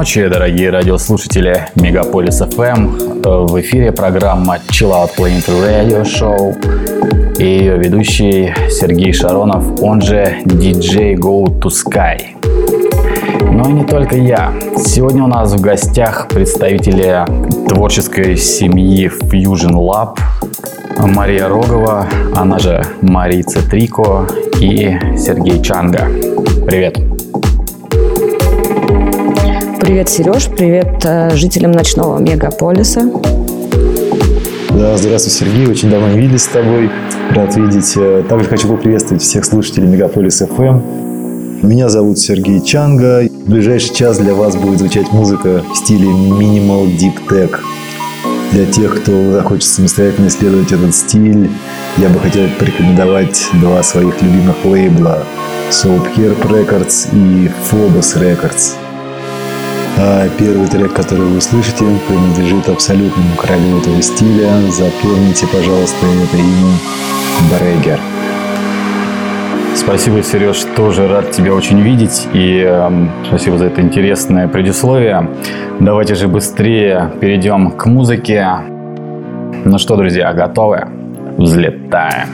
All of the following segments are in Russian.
Ночи, дорогие радиослушатели Мегаполис FM. В эфире программа Chill Out Planet Radio Show и ее ведущий Сергей Шаронов, он же DJ Go to Sky. Но и не только я. Сегодня у нас в гостях представители творческой семьи Fusion Lab, Мария Рогова, она же Марица Трико и Сергей Чанга. Привет! Привет, Сереж, привет э, жителям ночного мегаполиса. Да, здравствуй, Сергей, очень давно не виделись с тобой, рад видеть. Э, также хочу поприветствовать всех слушателей Мегаполис FM. Меня зовут Сергей Чанга. В ближайший час для вас будет звучать музыка в стиле Minimal Deep Tech. Для тех, кто захочет самостоятельно исследовать этот стиль, я бы хотел порекомендовать два своих любимых лейбла Soap Herb Records и Phobos Records – а первый трек, который вы слышите, принадлежит абсолютному королю этого стиля. Запомните, пожалуйста, это имя Брегер. Спасибо, Сереж, тоже рад тебя очень видеть и э, спасибо за это интересное предисловие. Давайте же быстрее перейдем к музыке. Ну что, друзья, готовы? Взлетаем.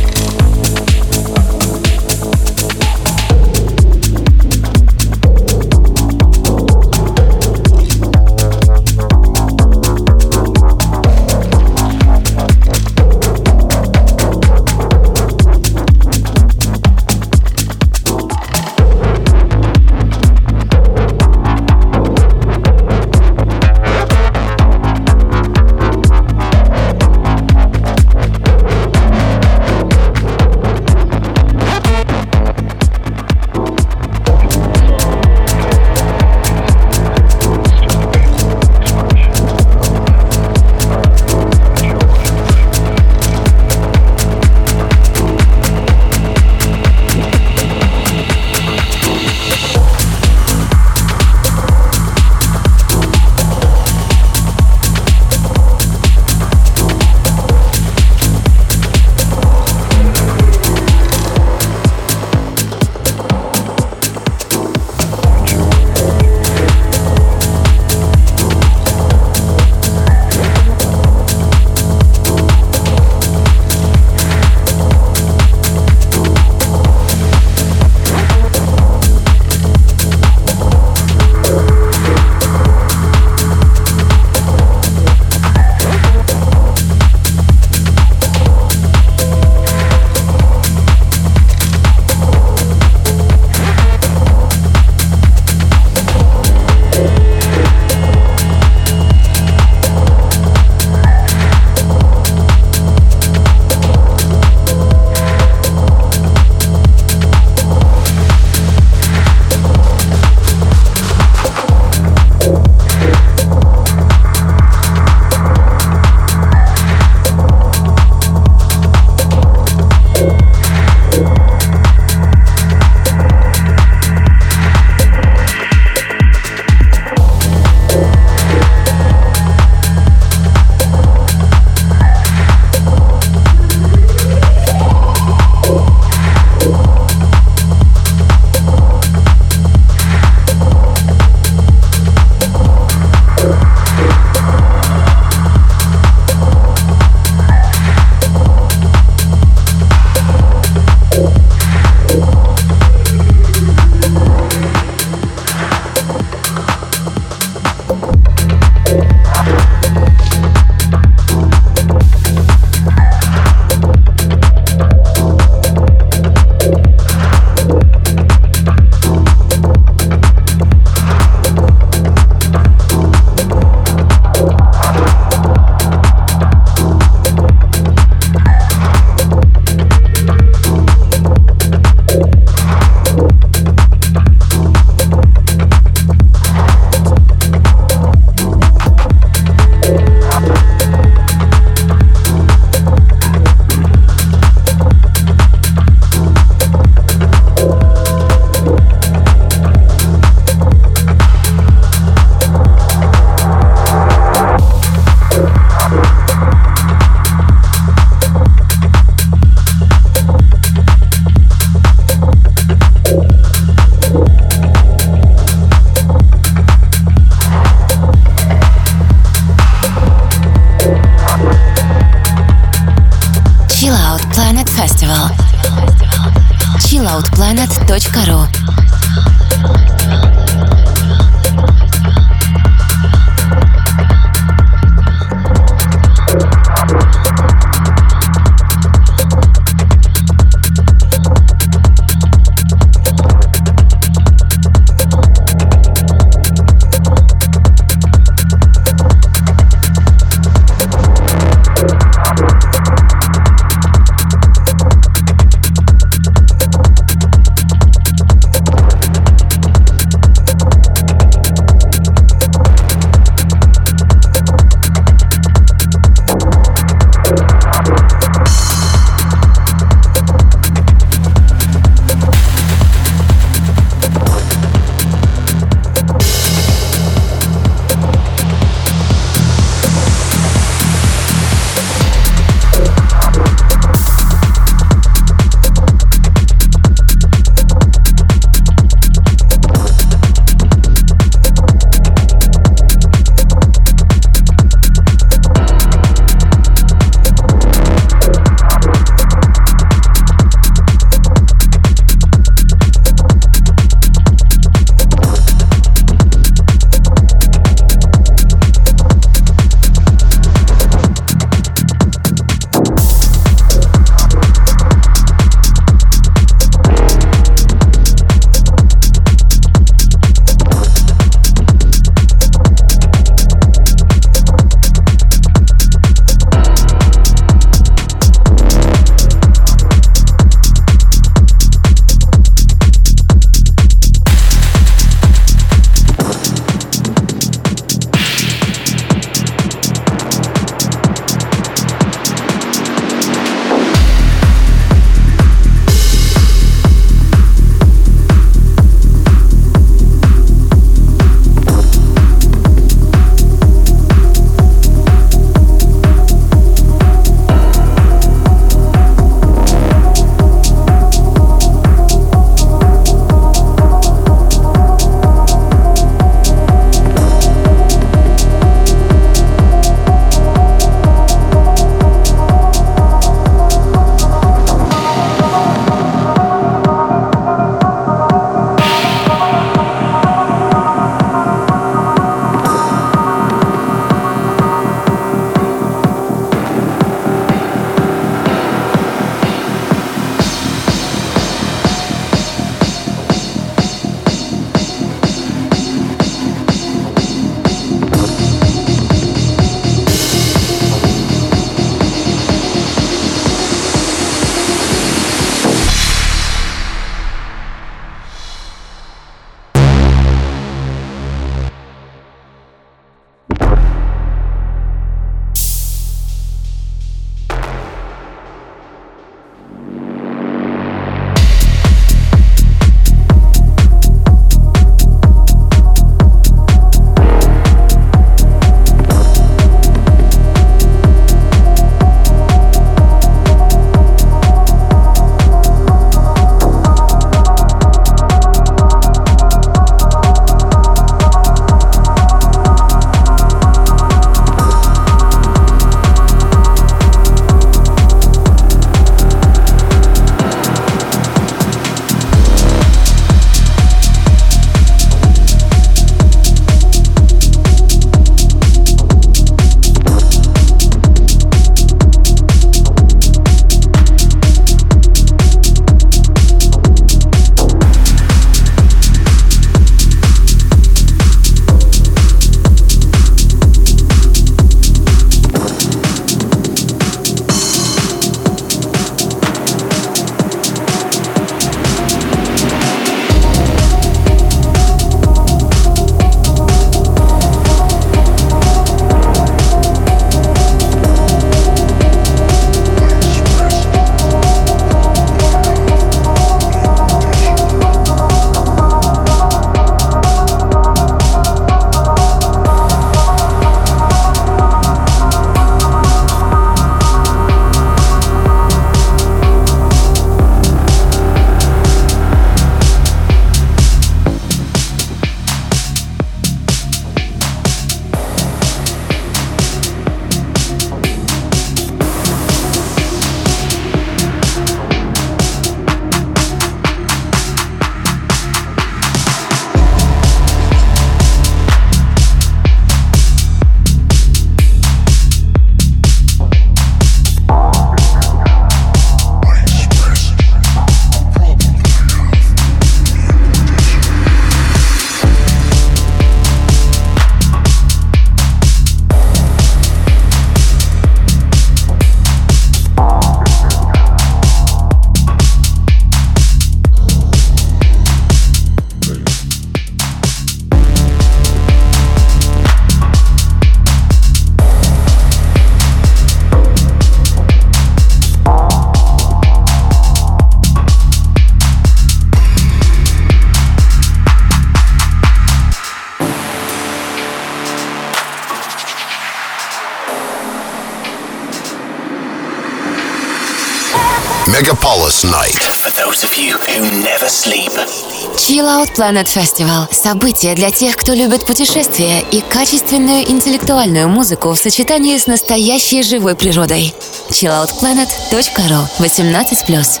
Planet Festival – событие для тех, кто любит путешествия и качественную интеллектуальную музыку в сочетании с настоящей живой природой. chilloutplanet.ru 18+.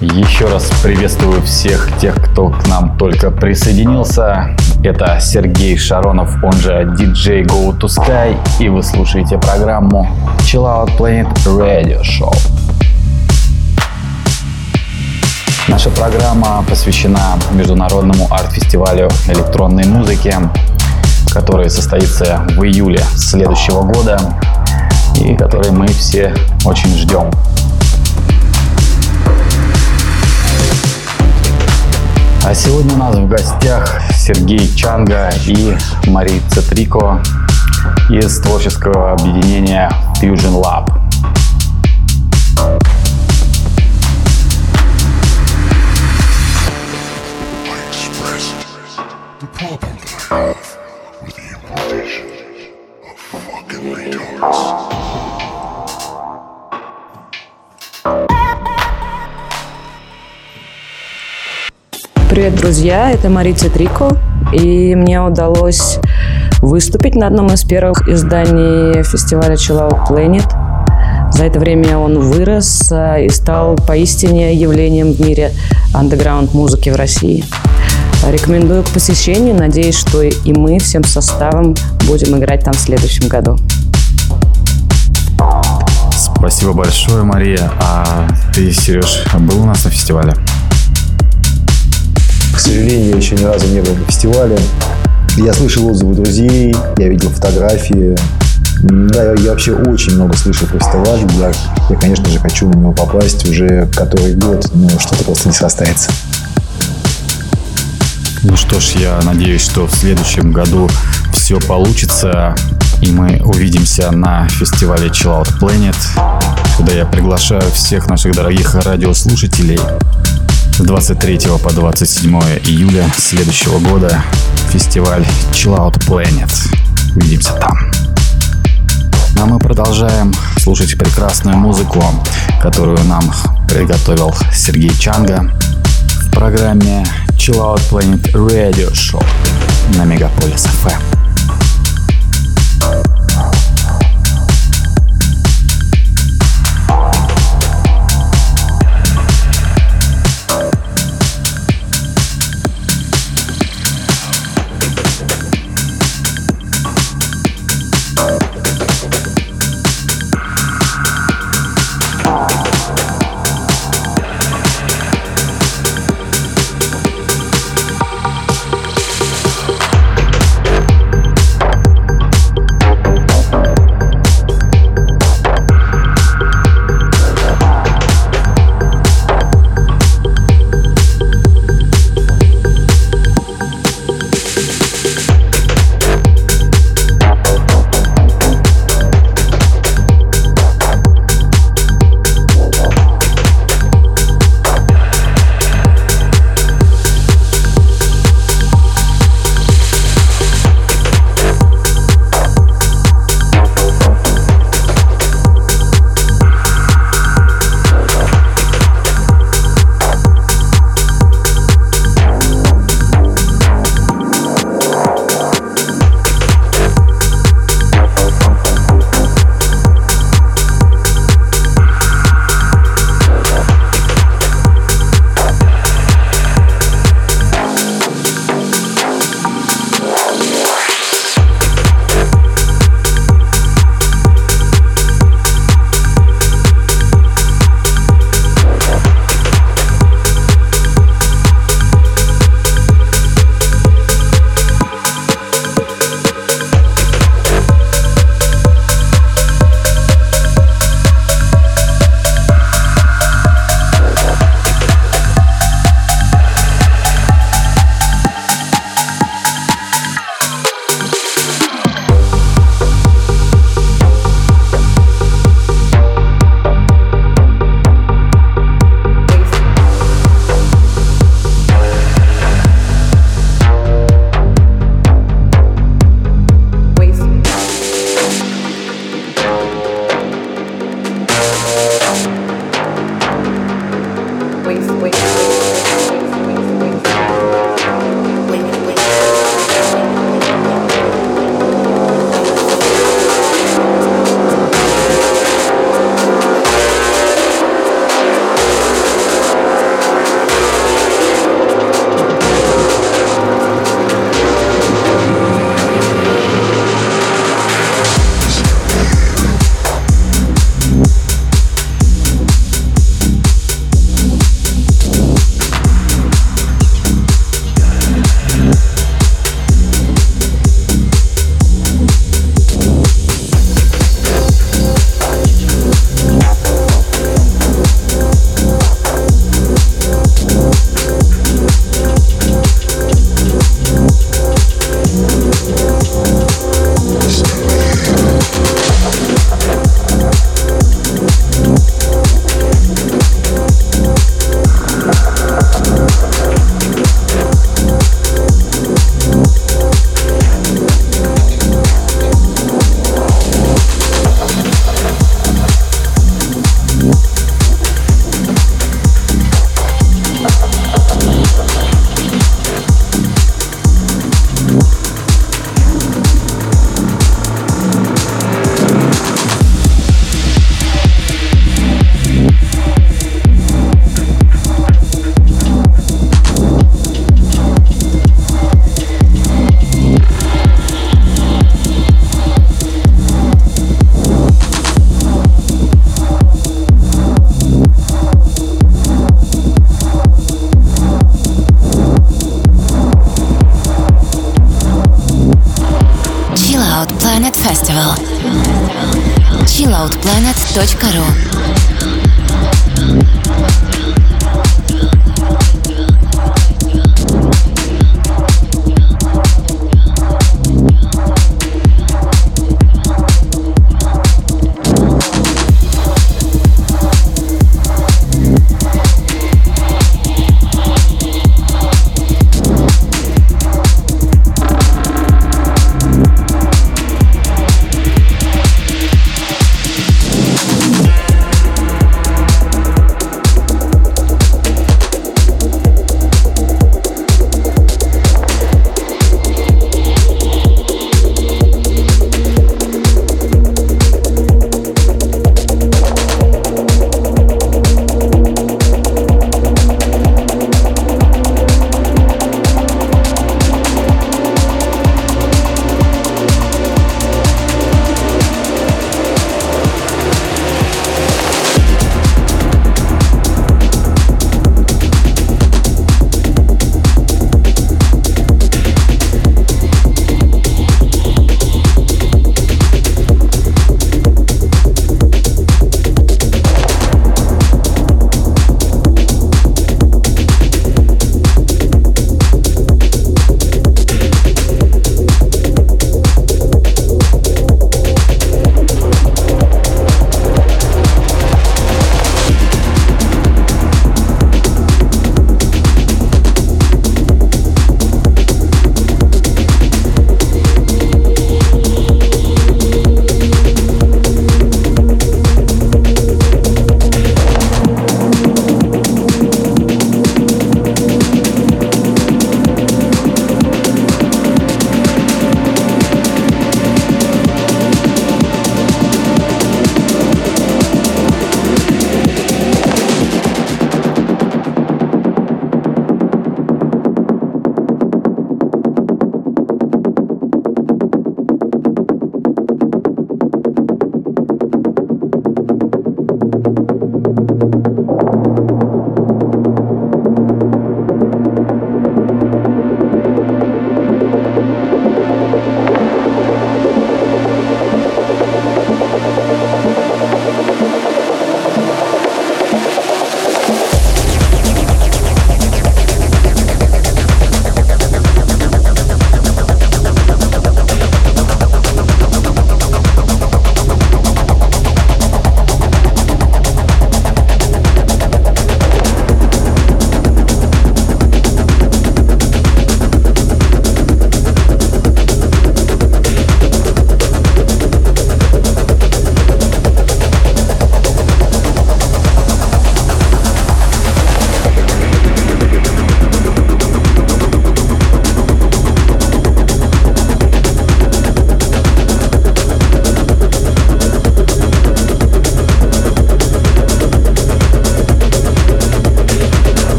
Еще раз приветствую всех тех, кто к нам только присоединился. Это Сергей Шаронов, он же DJ Go to Sky, и вы слушаете программу Chill Out Planet Radio Show. Наша программа посвящена международному арт-фестивалю электронной музыки, который состоится в июле следующего года и который мы все очень ждем. А сегодня у нас в гостях Сергей Чанга и Мари Цетрико из творческого объединения Fusion Lab. Привет, друзья, это Марица Трико, и мне удалось выступить на одном из первых изданий фестиваля Chill Out Planet. За это время он вырос э, и стал поистине явлением в мире андеграунд музыки в России. Рекомендую к посещению, надеюсь, что и мы всем составом будем играть там в следующем году. Спасибо большое, Мария. А ты, Сереж, был у нас на фестивале? К сожалению, я еще ни разу не был на фестивале. Я слышал отзывы друзей, я видел фотографии. Да, я, вообще очень много слышал про фестиваль. Я, я, конечно же, хочу на него попасть уже который год, но что-то просто не срастается. Ну что ж, я надеюсь, что в следующем году все получится, и мы увидимся на фестивале Chill Out Planet, куда я приглашаю всех наших дорогих радиослушателей с 23 по 27 июля следующего года фестиваль Chill Planet. Увидимся там. А мы продолжаем слушать прекрасную музыку, которую нам приготовил Сергей Чанга в программе Chill Planet Radio Show на Мегаполис FM.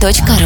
chilloutplanet.ru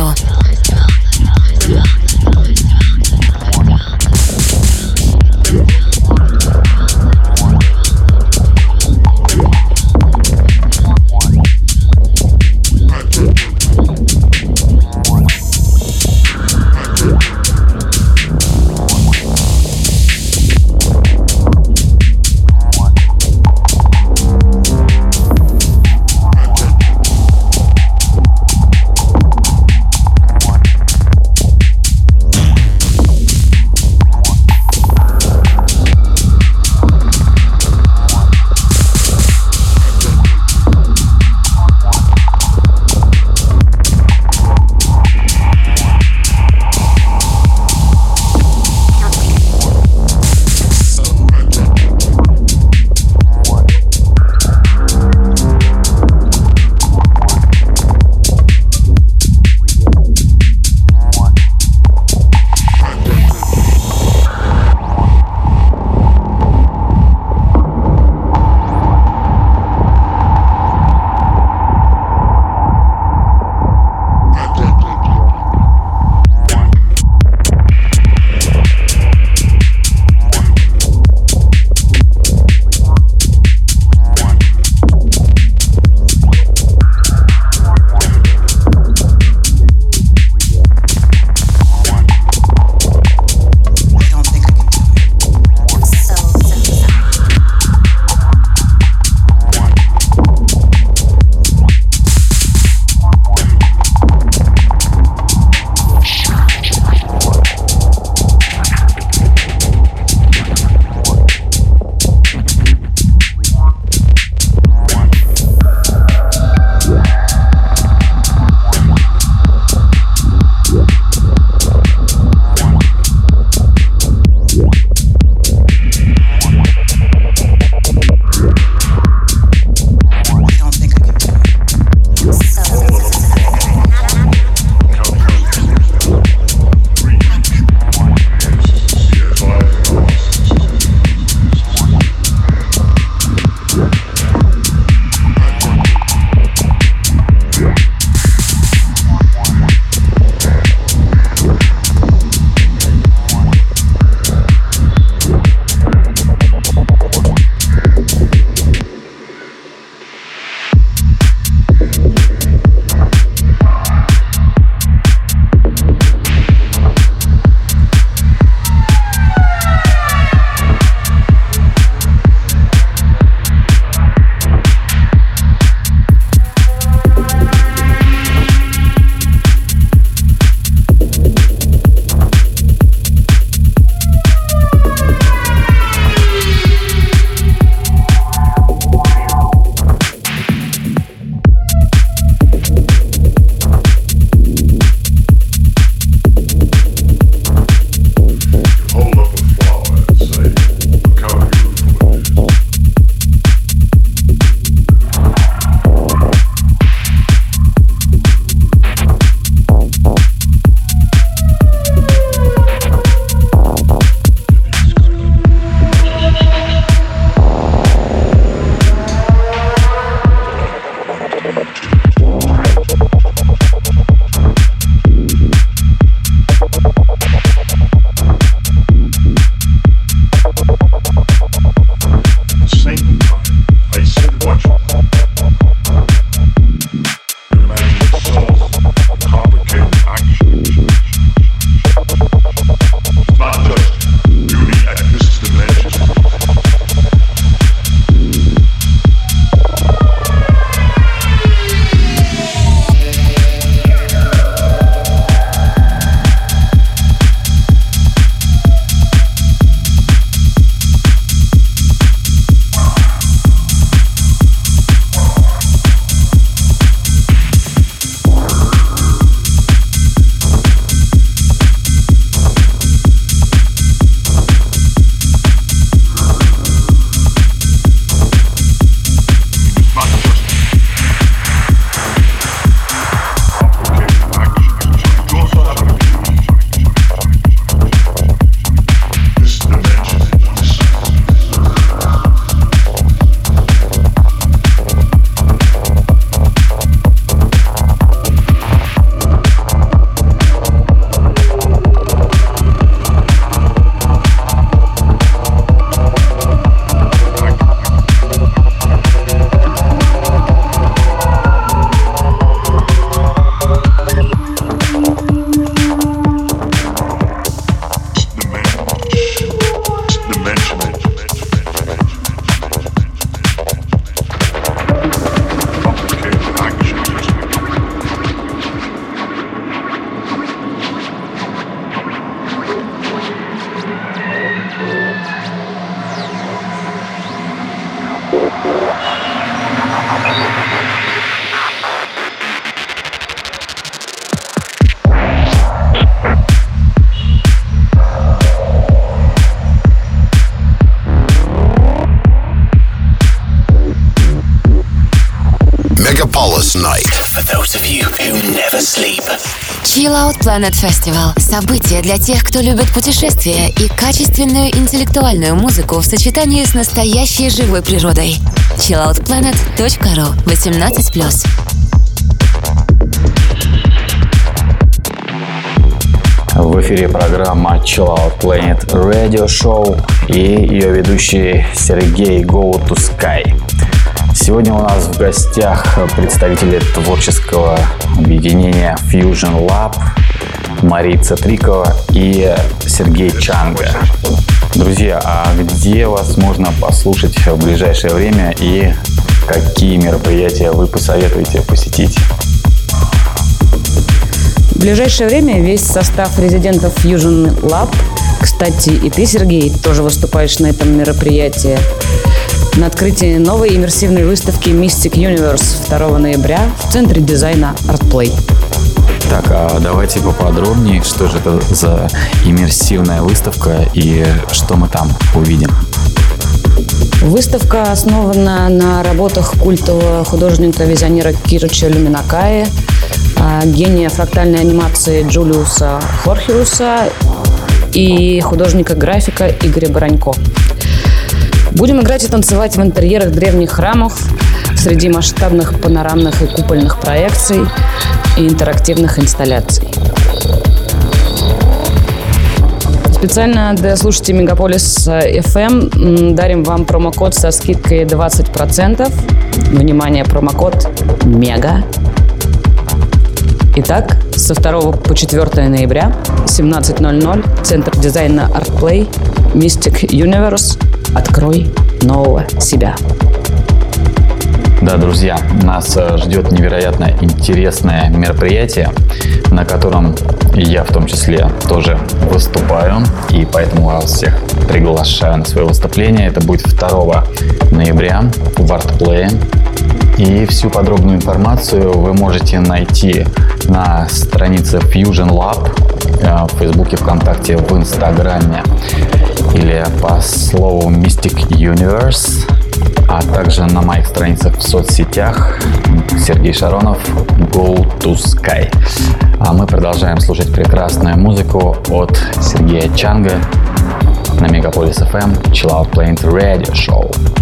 Planet Festival – событие для тех, кто любит путешествия и качественную интеллектуальную музыку в сочетании с настоящей живой природой. chilloutplanet.ru 18+. В эфире программа Chill Out Planet Radio Show и ее ведущий Сергей Go to Sky. Сегодня у нас в гостях представители творческого объединения Fusion Lab Марица Трикова и Сергей Чанга. Друзья, а где вас можно послушать в ближайшее время и какие мероприятия вы посоветуете посетить? В ближайшее время весь состав резидентов Fusion Lab, кстати, и ты, Сергей, тоже выступаешь на этом мероприятии, на открытии новой иммерсивной выставки Mystic Universe 2 ноября в Центре дизайна ArtPlay. Так, а давайте поподробнее, что же это за иммерсивная выставка и что мы там увидим. Выставка основана на работах культового художника-визионера Кирча Люминакаи, а, гения фрактальной анимации Джулиуса Хорхиуса и художника-графика Игоря Баранько. Будем играть и танцевать в интерьерах древних храмов среди масштабных панорамных и купольных проекций и интерактивных инсталляций. Специально для слушателей Мегаполис FM дарим вам промокод со скидкой 20%. Внимание, промокод МЕГА. Итак, со 2 по 4 ноября 17.00 Центр дизайна ArtPlay Mystic Universe Открой нового себя. Да, друзья, нас э, ждет невероятно интересное мероприятие, на котором я в том числе тоже выступаю, и поэтому вас всех приглашаю на свое выступление. Это будет 2 ноября в ArtPlay. И всю подробную информацию вы можете найти на странице Fusion Lab э, в Фейсбуке, ВКонтакте, в Инстаграме или по слову Mystic Universe, а также на моих страницах в соцсетях Сергей Шаронов Go to Sky. А мы продолжаем слушать прекрасную музыку от Сергея Чанга на Мегаполис FM Chill Out Planet Radio Show.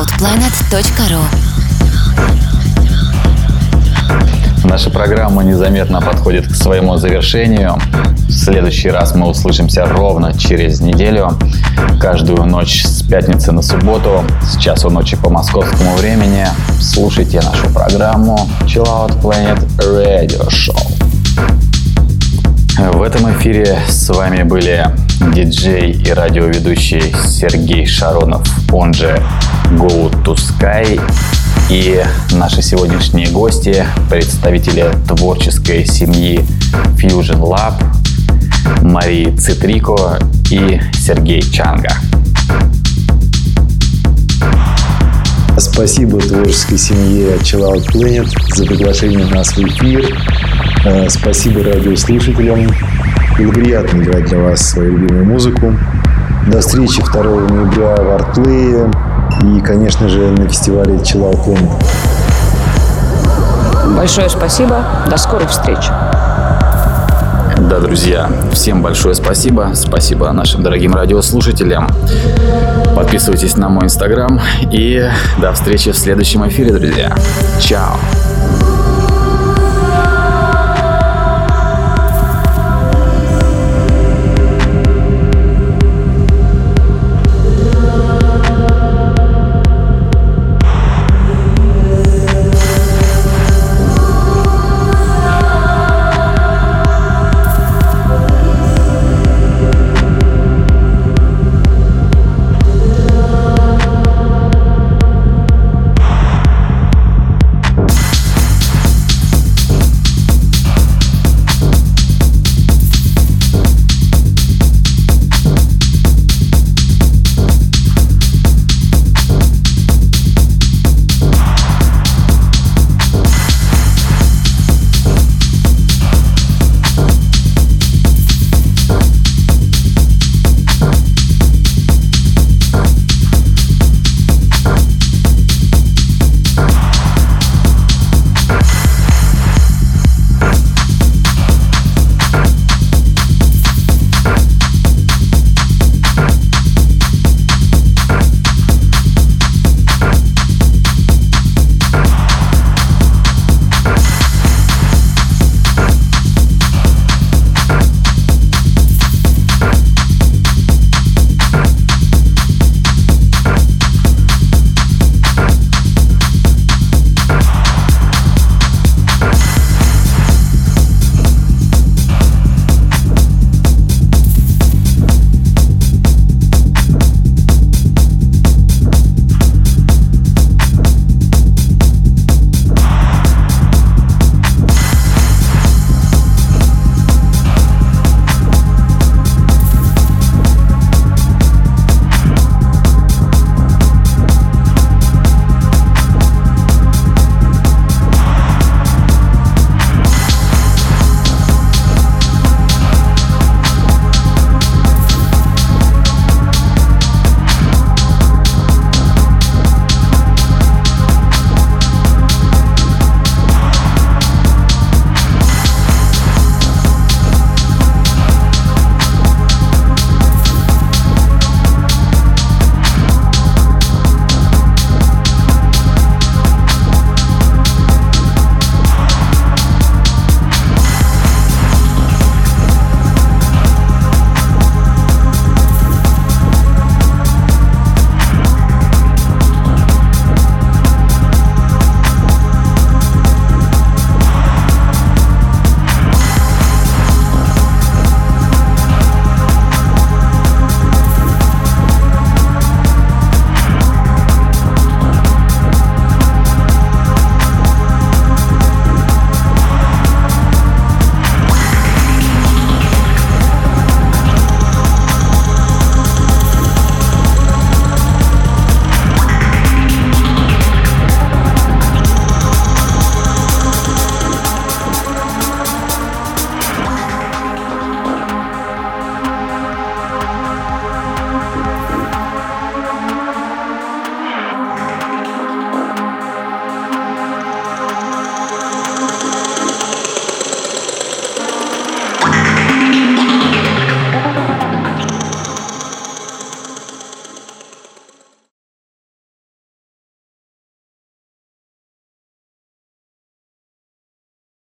chilloutplanet.ru Наша программа незаметно подходит к своему завершению. В следующий раз мы услышимся ровно через неделю. Каждую ночь с пятницы на субботу с часу ночи по московскому времени слушайте нашу программу Chill Out Planet Radio Show. В этом эфире с вами были диджей и радиоведущий Сергей Шаронов, он же Go to Sky и наши сегодняшние гости, представители творческой семьи Fusion Lab, Марии Цитрико и Сергей Чанга. Спасибо творческой семье Chill Out Planet за приглашение нас в эфир. Э, спасибо радиослушателям. Было приятно играть для вас свою любимую музыку. До встречи 2 ноября в Артплее и, конечно же, на фестивале Chill Out. Большое спасибо. До скорых встреч. Да, друзья, всем большое спасибо. Спасибо нашим дорогим радиослушателям. Подписывайтесь на мой инстаграм и до встречи в следующем эфире, друзья. Чао.